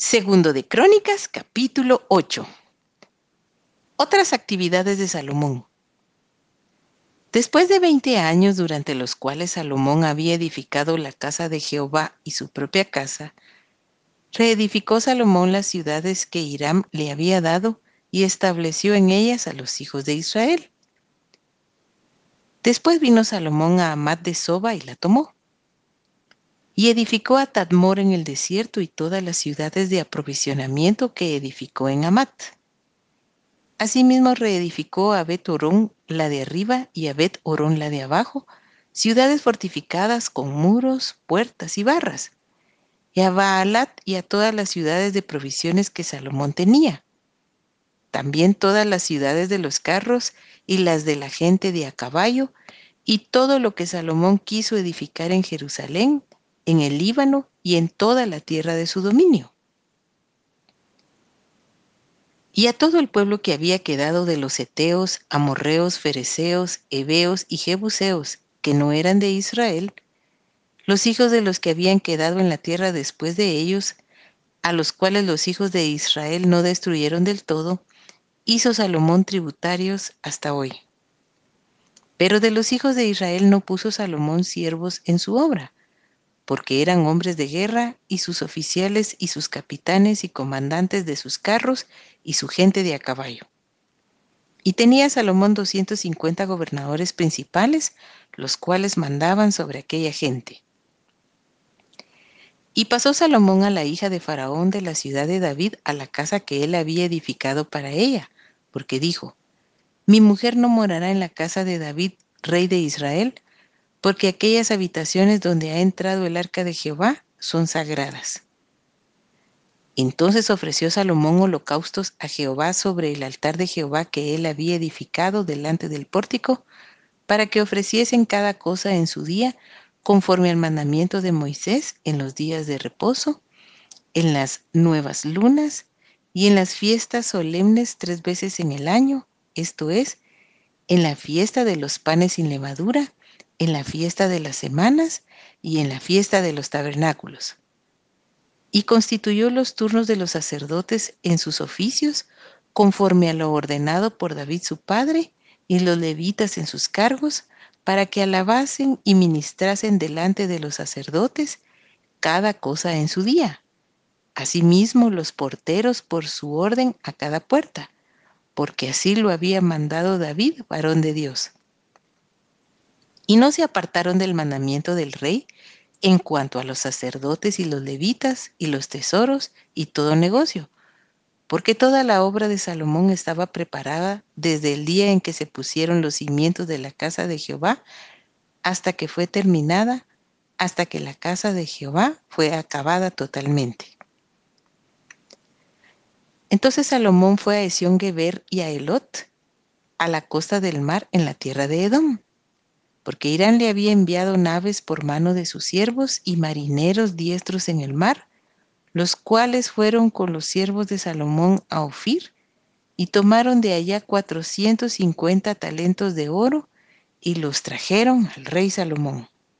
Segundo de Crónicas, capítulo 8. Otras actividades de Salomón. Después de 20 años durante los cuales Salomón había edificado la casa de Jehová y su propia casa, reedificó Salomón las ciudades que Hiram le había dado y estableció en ellas a los hijos de Israel. Después vino Salomón a Amat de Soba y la tomó y edificó a Tadmor en el desierto y todas las ciudades de aprovisionamiento que edificó en Amat. Asimismo reedificó a Bet Orón la de arriba y a Bet Orón la de abajo, ciudades fortificadas con muros, puertas y barras, y a Baalat y a todas las ciudades de provisiones que Salomón tenía. También todas las ciudades de los carros y las de la gente de a caballo, y todo lo que Salomón quiso edificar en Jerusalén en el Líbano y en toda la tierra de su dominio. Y a todo el pueblo que había quedado de los Eteos, Amorreos, Fereceos, Heveos y Jebuseos, que no eran de Israel, los hijos de los que habían quedado en la tierra después de ellos, a los cuales los hijos de Israel no destruyeron del todo, hizo Salomón tributarios hasta hoy. Pero de los hijos de Israel no puso Salomón siervos en su obra, porque eran hombres de guerra, y sus oficiales y sus capitanes y comandantes de sus carros y su gente de a caballo. Y tenía Salomón 250 gobernadores principales, los cuales mandaban sobre aquella gente. Y pasó Salomón a la hija de Faraón de la ciudad de David a la casa que él había edificado para ella, porque dijo, Mi mujer no morará en la casa de David, rey de Israel, porque aquellas habitaciones donde ha entrado el arca de Jehová son sagradas. Entonces ofreció Salomón holocaustos a Jehová sobre el altar de Jehová que él había edificado delante del pórtico, para que ofreciesen cada cosa en su día, conforme al mandamiento de Moisés en los días de reposo, en las nuevas lunas y en las fiestas solemnes tres veces en el año, esto es, en la fiesta de los panes sin levadura, en la fiesta de las semanas y en la fiesta de los tabernáculos. Y constituyó los turnos de los sacerdotes en sus oficios conforme a lo ordenado por David su padre y los levitas en sus cargos para que alabasen y ministrasen delante de los sacerdotes cada cosa en su día. Asimismo los porteros por su orden a cada puerta, porque así lo había mandado David, varón de Dios y no se apartaron del mandamiento del rey en cuanto a los sacerdotes y los levitas y los tesoros y todo negocio, porque toda la obra de Salomón estaba preparada desde el día en que se pusieron los cimientos de la casa de Jehová hasta que fue terminada, hasta que la casa de Jehová fue acabada totalmente. Entonces Salomón fue a Esión Geber y a Elot, a la costa del mar en la tierra de Edom porque Irán le había enviado naves por mano de sus siervos y marineros diestros en el mar, los cuales fueron con los siervos de Salomón a Ofir y tomaron de allá cuatrocientos cincuenta talentos de oro y los trajeron al rey Salomón.